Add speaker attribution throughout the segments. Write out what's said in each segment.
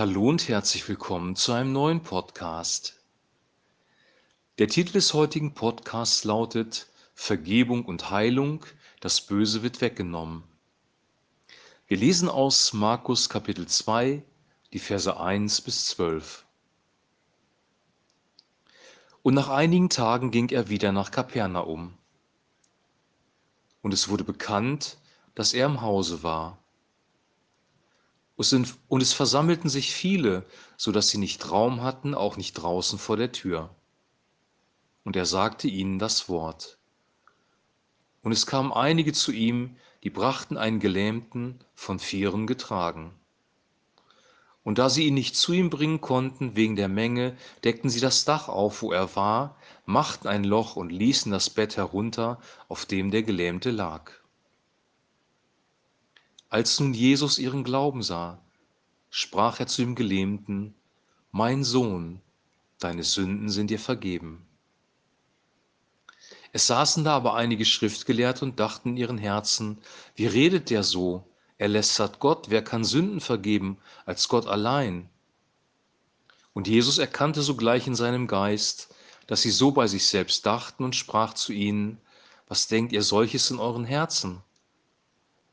Speaker 1: Hallo und herzlich willkommen zu einem neuen Podcast. Der Titel des heutigen Podcasts lautet Vergebung und Heilung, das Böse wird weggenommen. Wir lesen aus Markus Kapitel 2, die Verse 1 bis 12. Und nach einigen Tagen ging er wieder nach Kapernaum. Und es wurde bekannt, dass er im Hause war. Und es versammelten sich viele, so dass sie nicht Raum hatten, auch nicht draußen vor der Tür. Und er sagte ihnen das Wort. Und es kamen einige zu ihm, die brachten einen Gelähmten von Vieren getragen. Und da sie ihn nicht zu ihm bringen konnten wegen der Menge, deckten sie das Dach auf, wo er war, machten ein Loch und ließen das Bett herunter, auf dem der Gelähmte lag. Als nun Jesus ihren Glauben sah, sprach er zu dem Gelähmten, Mein Sohn, deine Sünden sind dir vergeben. Es saßen da aber einige Schriftgelehrte und dachten in ihren Herzen, wie redet der so? Er lästert Gott, wer kann Sünden vergeben als Gott allein? Und Jesus erkannte sogleich in seinem Geist, dass sie so bei sich selbst dachten und sprach zu ihnen, was denkt ihr solches in euren Herzen?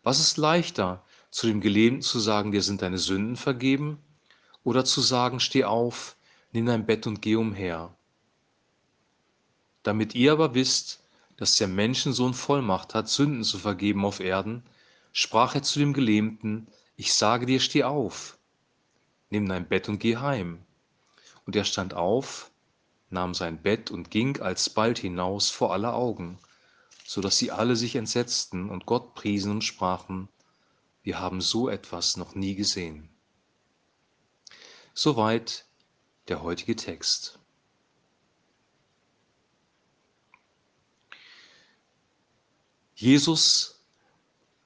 Speaker 1: Was ist leichter, zu dem Gelähmten zu sagen, dir sind deine Sünden vergeben, oder zu sagen, steh auf, nimm dein Bett und geh umher? Damit ihr aber wisst, dass der Menschensohn Vollmacht hat, Sünden zu vergeben auf Erden, sprach er zu dem Gelähmten, ich sage dir, steh auf, nimm dein Bett und geh heim. Und er stand auf, nahm sein Bett und ging alsbald hinaus vor aller Augen so dass sie alle sich entsetzten und Gott priesen und sprachen, wir haben so etwas noch nie gesehen. Soweit der heutige Text. Jesus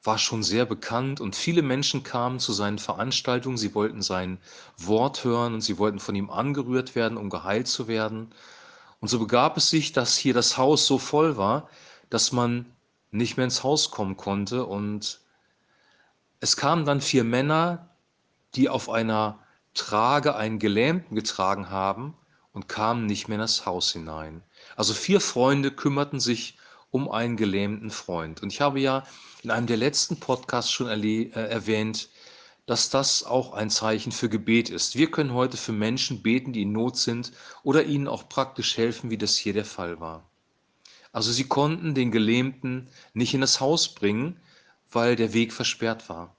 Speaker 1: war schon sehr bekannt und viele Menschen kamen zu seinen Veranstaltungen. Sie wollten sein Wort hören und sie wollten von ihm angerührt werden, um geheilt zu werden. Und so begab es sich, dass hier das Haus so voll war, dass man nicht mehr ins Haus kommen konnte. Und es kamen dann vier Männer, die auf einer Trage einen Gelähmten getragen haben und kamen nicht mehr in das Haus hinein. Also vier Freunde kümmerten sich um einen gelähmten Freund. Und ich habe ja in einem der letzten Podcasts schon äh, erwähnt, dass das auch ein Zeichen für Gebet ist. Wir können heute für Menschen beten, die in Not sind oder ihnen auch praktisch helfen, wie das hier der Fall war. Also sie konnten den Gelähmten nicht in das Haus bringen, weil der Weg versperrt war.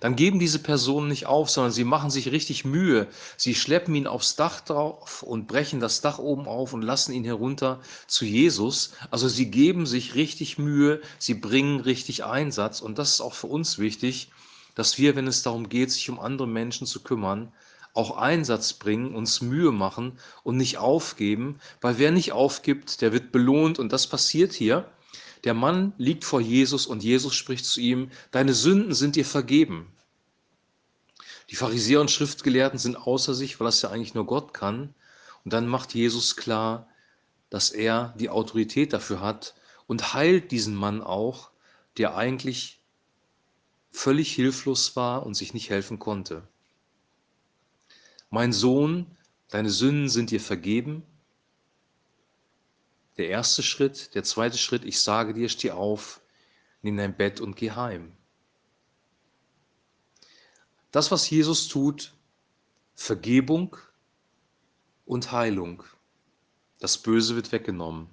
Speaker 1: Dann geben diese Personen nicht auf, sondern sie machen sich richtig Mühe. Sie schleppen ihn aufs Dach drauf und brechen das Dach oben auf und lassen ihn herunter zu Jesus. Also sie geben sich richtig Mühe, sie bringen richtig Einsatz. Und das ist auch für uns wichtig, dass wir, wenn es darum geht, sich um andere Menschen zu kümmern, auch Einsatz bringen, uns Mühe machen und nicht aufgeben, weil wer nicht aufgibt, der wird belohnt und das passiert hier. Der Mann liegt vor Jesus und Jesus spricht zu ihm, deine Sünden sind dir vergeben. Die Pharisäer und Schriftgelehrten sind außer sich, weil das ja eigentlich nur Gott kann. Und dann macht Jesus klar, dass er die Autorität dafür hat und heilt diesen Mann auch, der eigentlich völlig hilflos war und sich nicht helfen konnte. Mein Sohn, deine Sünden sind dir vergeben. Der erste Schritt. Der zweite Schritt, ich sage dir, steh auf, nimm dein Bett und geh heim. Das, was Jesus tut, Vergebung und Heilung. Das Böse wird weggenommen.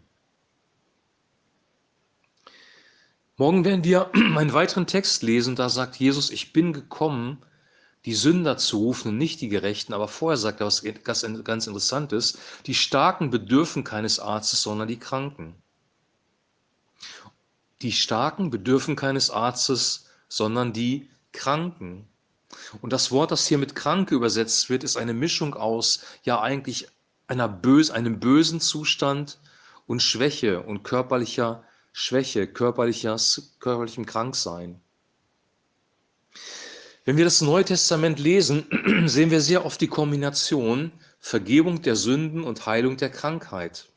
Speaker 1: Morgen werden wir einen weiteren Text lesen, da sagt Jesus, ich bin gekommen, die Sünder zu rufen und nicht die Gerechten. Aber vorher sagt er was ganz Interessantes. Die Starken bedürfen keines Arztes, sondern die Kranken. Die Starken bedürfen keines Arztes, sondern die Kranken. Und das Wort, das hier mit Kranke übersetzt wird, ist eine Mischung aus, ja eigentlich einer bös, einem bösen Zustand und Schwäche und körperlicher Schwäche, körperliches, körperlichem Kranksein. Wenn wir das Neue Testament lesen, sehen wir sehr oft die Kombination Vergebung der Sünden und Heilung der Krankheit.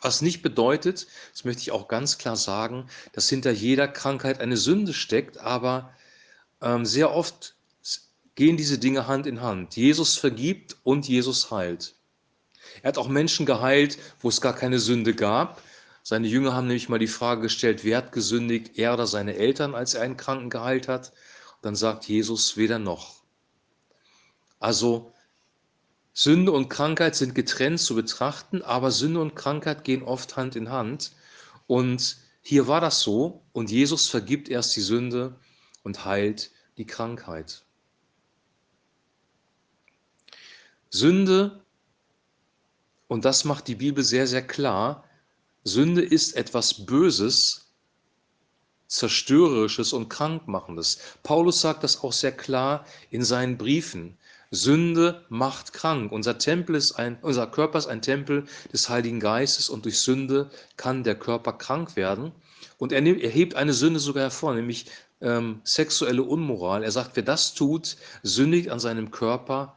Speaker 1: Was nicht bedeutet, das möchte ich auch ganz klar sagen, dass hinter jeder Krankheit eine Sünde steckt, aber ähm, sehr oft gehen diese Dinge Hand in Hand. Jesus vergibt und Jesus heilt. Er hat auch Menschen geheilt, wo es gar keine Sünde gab. Seine Jünger haben nämlich mal die Frage gestellt, wer hat gesündigt, er oder seine Eltern, als er einen Kranken geheilt hat? Dann sagt Jesus weder noch. Also Sünde und Krankheit sind getrennt zu betrachten, aber Sünde und Krankheit gehen oft Hand in Hand. Und hier war das so und Jesus vergibt erst die Sünde und heilt die Krankheit. Sünde, und das macht die Bibel sehr, sehr klar, Sünde ist etwas Böses, Zerstörerisches und Krankmachendes. Paulus sagt das auch sehr klar in seinen Briefen. Sünde macht krank. Unser Tempel ist ein, unser Körper ist ein Tempel des Heiligen Geistes und durch Sünde kann der Körper krank werden. Und er, nimmt, er hebt eine Sünde sogar hervor, nämlich ähm, sexuelle Unmoral. Er sagt, wer das tut, sündigt an seinem Körper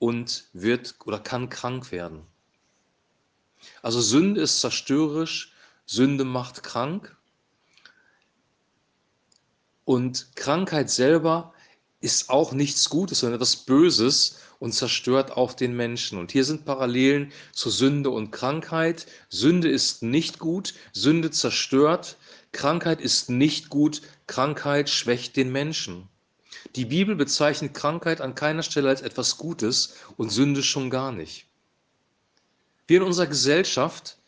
Speaker 1: und wird oder kann krank werden. Also Sünde ist zerstörerisch, Sünde macht krank. Und Krankheit selber ist auch nichts Gutes, sondern etwas Böses und zerstört auch den Menschen. Und hier sind Parallelen zu Sünde und Krankheit. Sünde ist nicht gut, Sünde zerstört, Krankheit ist nicht gut, Krankheit schwächt den Menschen. Die Bibel bezeichnet Krankheit an keiner Stelle als etwas Gutes und Sünde schon gar nicht. Wir in unserer Gesellschaft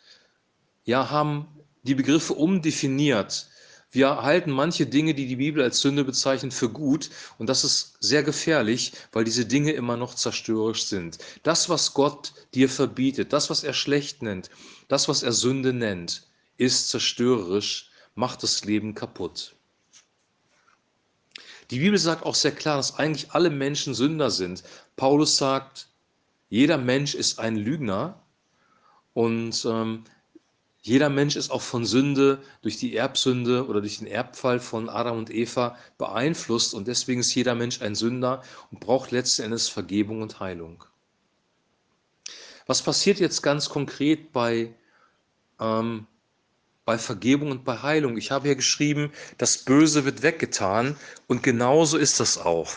Speaker 1: ja, haben die Begriffe umdefiniert. Wir halten manche Dinge, die die Bibel als Sünde bezeichnet, für gut und das ist sehr gefährlich, weil diese Dinge immer noch zerstörerisch sind. Das, was Gott dir verbietet, das, was er schlecht nennt, das, was er Sünde nennt, ist zerstörerisch, macht das Leben kaputt. Die Bibel sagt auch sehr klar, dass eigentlich alle Menschen Sünder sind. Paulus sagt, jeder Mensch ist ein Lügner und ähm, jeder Mensch ist auch von Sünde durch die Erbsünde oder durch den Erbfall von Adam und Eva beeinflusst und deswegen ist jeder Mensch ein Sünder und braucht letzten Endes Vergebung und Heilung. Was passiert jetzt ganz konkret bei, ähm, bei Vergebung und bei Heilung? Ich habe hier geschrieben, das Böse wird weggetan und genauso ist das auch.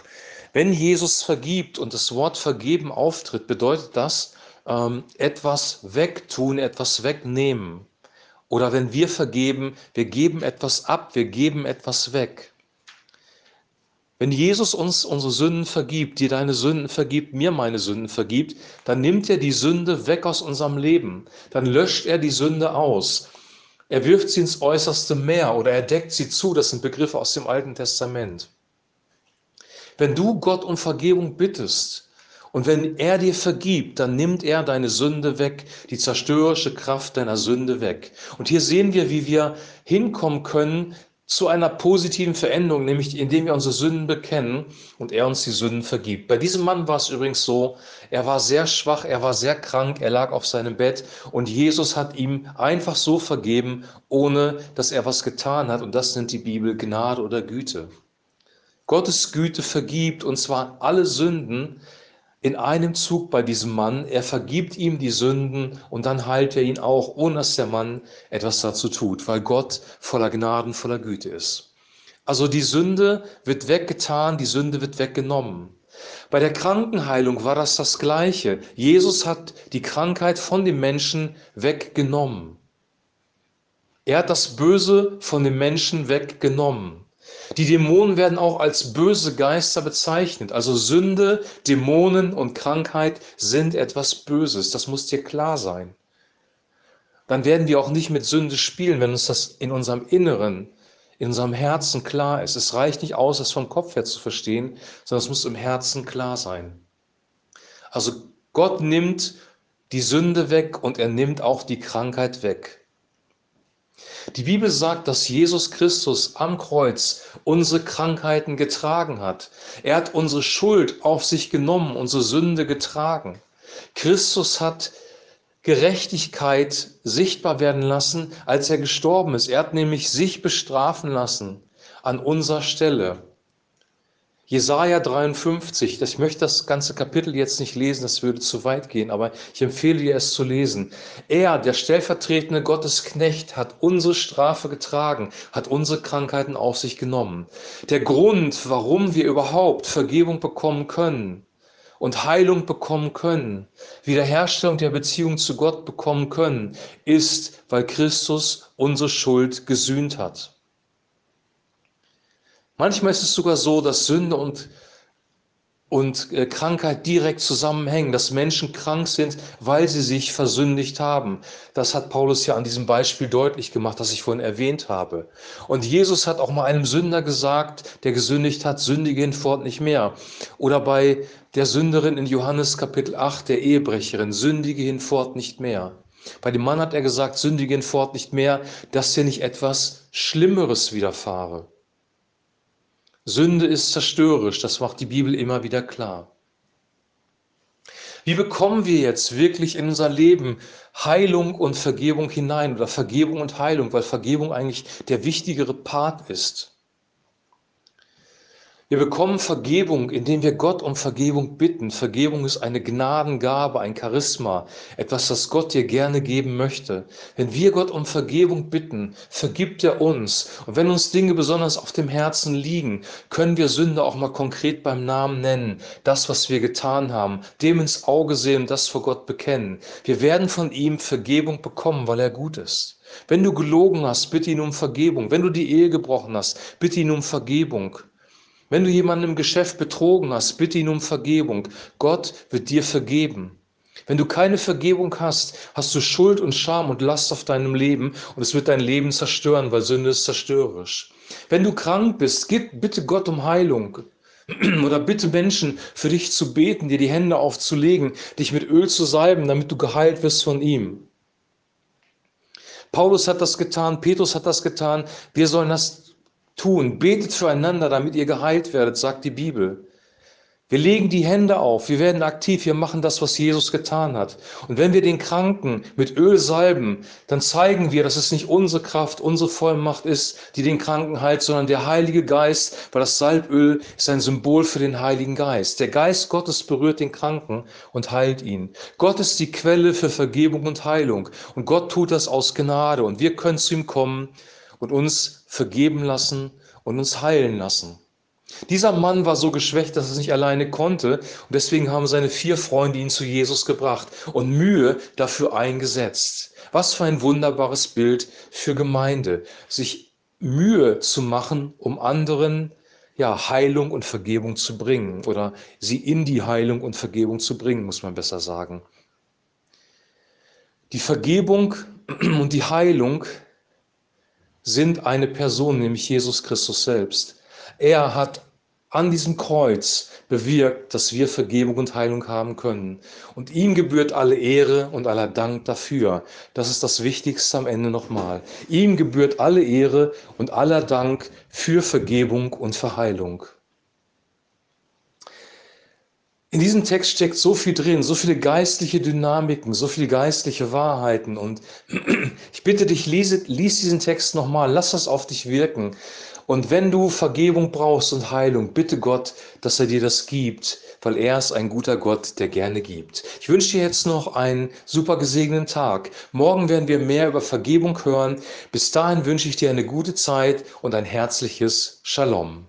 Speaker 1: Wenn Jesus vergibt und das Wort vergeben auftritt, bedeutet das ähm, etwas wegtun, etwas wegnehmen. Oder wenn wir vergeben, wir geben etwas ab, wir geben etwas weg. Wenn Jesus uns unsere Sünden vergibt, dir deine Sünden vergibt, mir meine Sünden vergibt, dann nimmt er die Sünde weg aus unserem Leben. Dann löscht er die Sünde aus. Er wirft sie ins äußerste Meer oder er deckt sie zu. Das sind Begriffe aus dem Alten Testament. Wenn du Gott um Vergebung bittest, und wenn er dir vergibt, dann nimmt er deine Sünde weg, die zerstörerische Kraft deiner Sünde weg. Und hier sehen wir, wie wir hinkommen können zu einer positiven Veränderung, nämlich indem wir unsere Sünden bekennen und er uns die Sünden vergibt. Bei diesem Mann war es übrigens so, er war sehr schwach, er war sehr krank, er lag auf seinem Bett und Jesus hat ihm einfach so vergeben, ohne dass er was getan hat. Und das nennt die Bibel Gnade oder Güte. Gottes Güte vergibt und zwar alle Sünden, in einem Zug bei diesem Mann. Er vergibt ihm die Sünden und dann heilt er ihn auch, ohne dass der Mann etwas dazu tut, weil Gott voller Gnaden, voller Güte ist. Also die Sünde wird weggetan, die Sünde wird weggenommen. Bei der Krankenheilung war das das Gleiche. Jesus hat die Krankheit von dem Menschen weggenommen. Er hat das Böse von dem Menschen weggenommen. Die Dämonen werden auch als böse Geister bezeichnet. Also Sünde, Dämonen und Krankheit sind etwas Böses. Das muss dir klar sein. Dann werden wir auch nicht mit Sünde spielen, wenn uns das in unserem Inneren, in unserem Herzen klar ist. Es reicht nicht aus, das vom Kopf her zu verstehen, sondern es muss im Herzen klar sein. Also Gott nimmt die Sünde weg und er nimmt auch die Krankheit weg. Die Bibel sagt, dass Jesus Christus am Kreuz unsere Krankheiten getragen hat. Er hat unsere Schuld auf sich genommen, unsere Sünde getragen. Christus hat Gerechtigkeit sichtbar werden lassen, als er gestorben ist. Er hat nämlich sich bestrafen lassen an unserer Stelle. Jesaja 53, ich möchte das ganze Kapitel jetzt nicht lesen, das würde zu weit gehen, aber ich empfehle dir es zu lesen. Er, der stellvertretende Gottesknecht, hat unsere Strafe getragen, hat unsere Krankheiten auf sich genommen. Der Grund, warum wir überhaupt Vergebung bekommen können und Heilung bekommen können, Wiederherstellung der Beziehung zu Gott bekommen können, ist, weil Christus unsere Schuld gesühnt hat. Manchmal ist es sogar so, dass Sünde und, und äh, Krankheit direkt zusammenhängen, dass Menschen krank sind, weil sie sich versündigt haben. Das hat Paulus ja an diesem Beispiel deutlich gemacht, das ich vorhin erwähnt habe. Und Jesus hat auch mal einem Sünder gesagt, der gesündigt hat, sündige hinfort nicht mehr. Oder bei der Sünderin in Johannes Kapitel 8, der Ehebrecherin, sündige hinfort nicht mehr. Bei dem Mann hat er gesagt, sündige hinfort nicht mehr, dass dir nicht etwas Schlimmeres widerfahre. Sünde ist zerstörerisch, das macht die Bibel immer wieder klar. Wie bekommen wir jetzt wirklich in unser Leben Heilung und Vergebung hinein oder Vergebung und Heilung, weil Vergebung eigentlich der wichtigere Part ist? Wir bekommen Vergebung, indem wir Gott um Vergebung bitten. Vergebung ist eine Gnadengabe, ein Charisma, etwas, das Gott dir gerne geben möchte. Wenn wir Gott um Vergebung bitten, vergibt er uns. Und wenn uns Dinge besonders auf dem Herzen liegen, können wir Sünde auch mal konkret beim Namen nennen. Das, was wir getan haben, dem ins Auge sehen das vor Gott bekennen. Wir werden von ihm Vergebung bekommen, weil er gut ist. Wenn du gelogen hast, bitte ihn um Vergebung. Wenn du die Ehe gebrochen hast, bitte ihn um Vergebung. Wenn du jemanden im Geschäft betrogen hast, bitte ihn um Vergebung. Gott wird dir vergeben. Wenn du keine Vergebung hast, hast du Schuld und Scham und Last auf deinem Leben und es wird dein Leben zerstören, weil Sünde ist zerstörerisch. Wenn du krank bist, gib bitte Gott um Heilung oder bitte Menschen für dich zu beten, dir die Hände aufzulegen, dich mit Öl zu salben, damit du geheilt wirst von ihm. Paulus hat das getan, Petrus hat das getan. Wir sollen das tun. Betet füreinander, damit ihr geheilt werdet, sagt die Bibel. Wir legen die Hände auf, wir werden aktiv, wir machen das, was Jesus getan hat. Und wenn wir den Kranken mit Öl salben, dann zeigen wir, dass es nicht unsere Kraft, unsere Vollmacht ist, die den Kranken heilt, sondern der Heilige Geist, weil das Salböl ist ein Symbol für den Heiligen Geist. Der Geist Gottes berührt den Kranken und heilt ihn. Gott ist die Quelle für Vergebung und Heilung. Und Gott tut das aus Gnade. Und wir können zu ihm kommen und uns vergeben lassen und uns heilen lassen. Dieser Mann war so geschwächt, dass er es nicht alleine konnte und deswegen haben seine vier Freunde ihn zu Jesus gebracht und Mühe dafür eingesetzt. Was für ein wunderbares Bild für Gemeinde, sich Mühe zu machen, um anderen ja, Heilung und Vergebung zu bringen oder sie in die Heilung und Vergebung zu bringen, muss man besser sagen. Die Vergebung und die Heilung sind eine Person, nämlich Jesus Christus selbst. Er hat an diesem Kreuz bewirkt, dass wir Vergebung und Heilung haben können. Und ihm gebührt alle Ehre und aller Dank dafür. Das ist das Wichtigste am Ende nochmal. Ihm gebührt alle Ehre und aller Dank für Vergebung und Verheilung. In diesem Text steckt so viel drin, so viele geistliche Dynamiken, so viele geistliche Wahrheiten. Und ich bitte dich, lies, lies diesen Text nochmal, lass das auf dich wirken. Und wenn du Vergebung brauchst und Heilung, bitte Gott, dass er dir das gibt, weil er ist ein guter Gott, der gerne gibt. Ich wünsche dir jetzt noch einen super gesegneten Tag. Morgen werden wir mehr über Vergebung hören. Bis dahin wünsche ich dir eine gute Zeit und ein herzliches Shalom.